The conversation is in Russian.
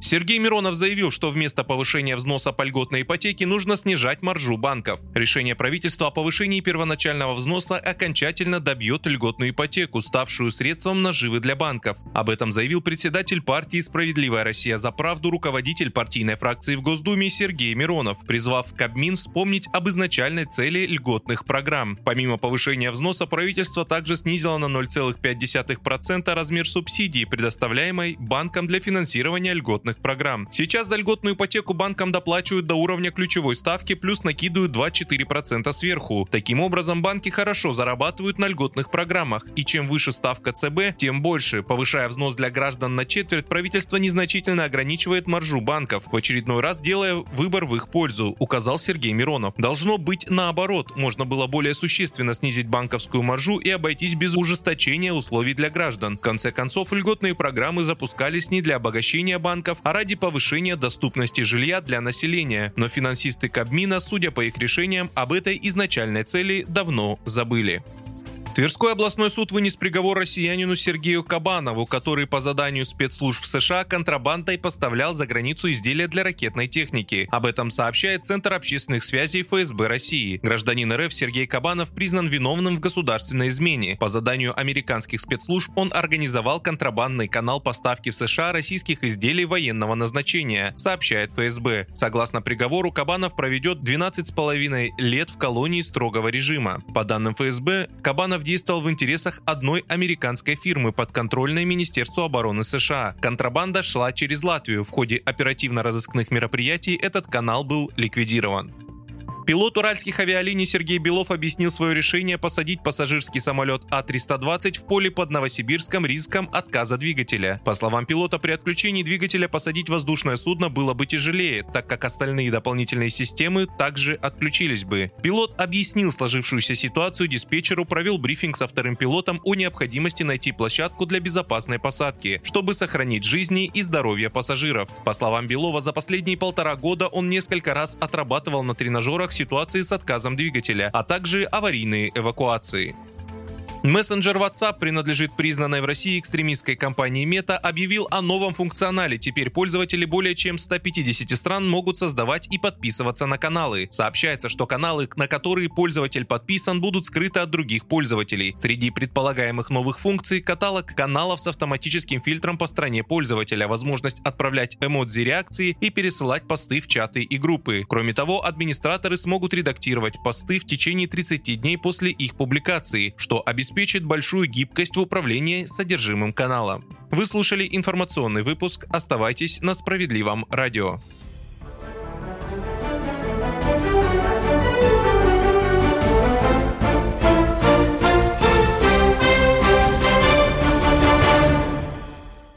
Сергей Миронов заявил, что вместо повышения взноса по льготной ипотеке нужно снижать маржу банков. Решение правительства о повышении первоначального взноса окончательно добьет льготную ипотеку, ставшую средством наживы для банков. Об этом заявил председатель партии «Справедливая Россия за правду» руководитель партийной фракции в Госдуме Сергей Миронов, призвав Кабмин вспомнить об изначальной цели льготных программ. Помимо повышения взноса, правительство также снизило на 0,5% размер субсидии, предоставляемой банкам для финансирования льготных льготных программ. Сейчас за льготную ипотеку банкам доплачивают до уровня ключевой ставки плюс накидывают 2-4% сверху. Таким образом, банки хорошо зарабатывают на льготных программах, и чем выше ставка ЦБ, тем больше. Повышая взнос для граждан на четверть, правительство незначительно ограничивает маржу банков, в очередной раз делая выбор в их пользу, указал Сергей Миронов. Должно быть наоборот, можно было более существенно снизить банковскую маржу и обойтись без ужесточения условий для граждан. В конце концов, льготные программы запускались не для обогащения банков, ради повышения доступности жилья для населения. Но финансисты Кабмина, судя по их решениям, об этой изначальной цели давно забыли. Тверской областной суд вынес приговор россиянину Сергею Кабанову, который по заданию спецслужб США контрабандой поставлял за границу изделия для ракетной техники. Об этом сообщает Центр общественных связей ФСБ России. Гражданин РФ Сергей Кабанов признан виновным в государственной измене. По заданию американских спецслужб он организовал контрабандный канал поставки в США российских изделий военного назначения, сообщает ФСБ. Согласно приговору, Кабанов проведет 12,5 лет в колонии строгого режима. По данным ФСБ, Кабанов действовал в интересах одной американской фирмы, подконтрольной Министерству обороны США. Контрабанда шла через Латвию. В ходе оперативно-розыскных мероприятий этот канал был ликвидирован. Пилот уральских авиалиний Сергей Белов объяснил свое решение посадить пассажирский самолет А-320 в поле под Новосибирском риском отказа двигателя. По словам пилота, при отключении двигателя посадить воздушное судно было бы тяжелее, так как остальные дополнительные системы также отключились бы. Пилот объяснил сложившуюся ситуацию диспетчеру, провел брифинг со вторым пилотом о необходимости найти площадку для безопасной посадки, чтобы сохранить жизни и здоровье пассажиров. По словам Белова, за последние полтора года он несколько раз отрабатывал на тренажерах ситуации с отказом двигателя, а также аварийные эвакуации. Мессенджер WhatsApp принадлежит признанной в России экстремистской компании Meta, объявил о новом функционале. Теперь пользователи более чем 150 стран могут создавать и подписываться на каналы. Сообщается, что каналы, на которые пользователь подписан, будут скрыты от других пользователей. Среди предполагаемых новых функций – каталог каналов с автоматическим фильтром по стране пользователя, возможность отправлять эмодзи реакции и пересылать посты в чаты и группы. Кроме того, администраторы смогут редактировать посты в течение 30 дней после их публикации, что обеспечит обеспечит большую гибкость в управлении содержимым канала. Вы слушали информационный выпуск. Оставайтесь на справедливом радио.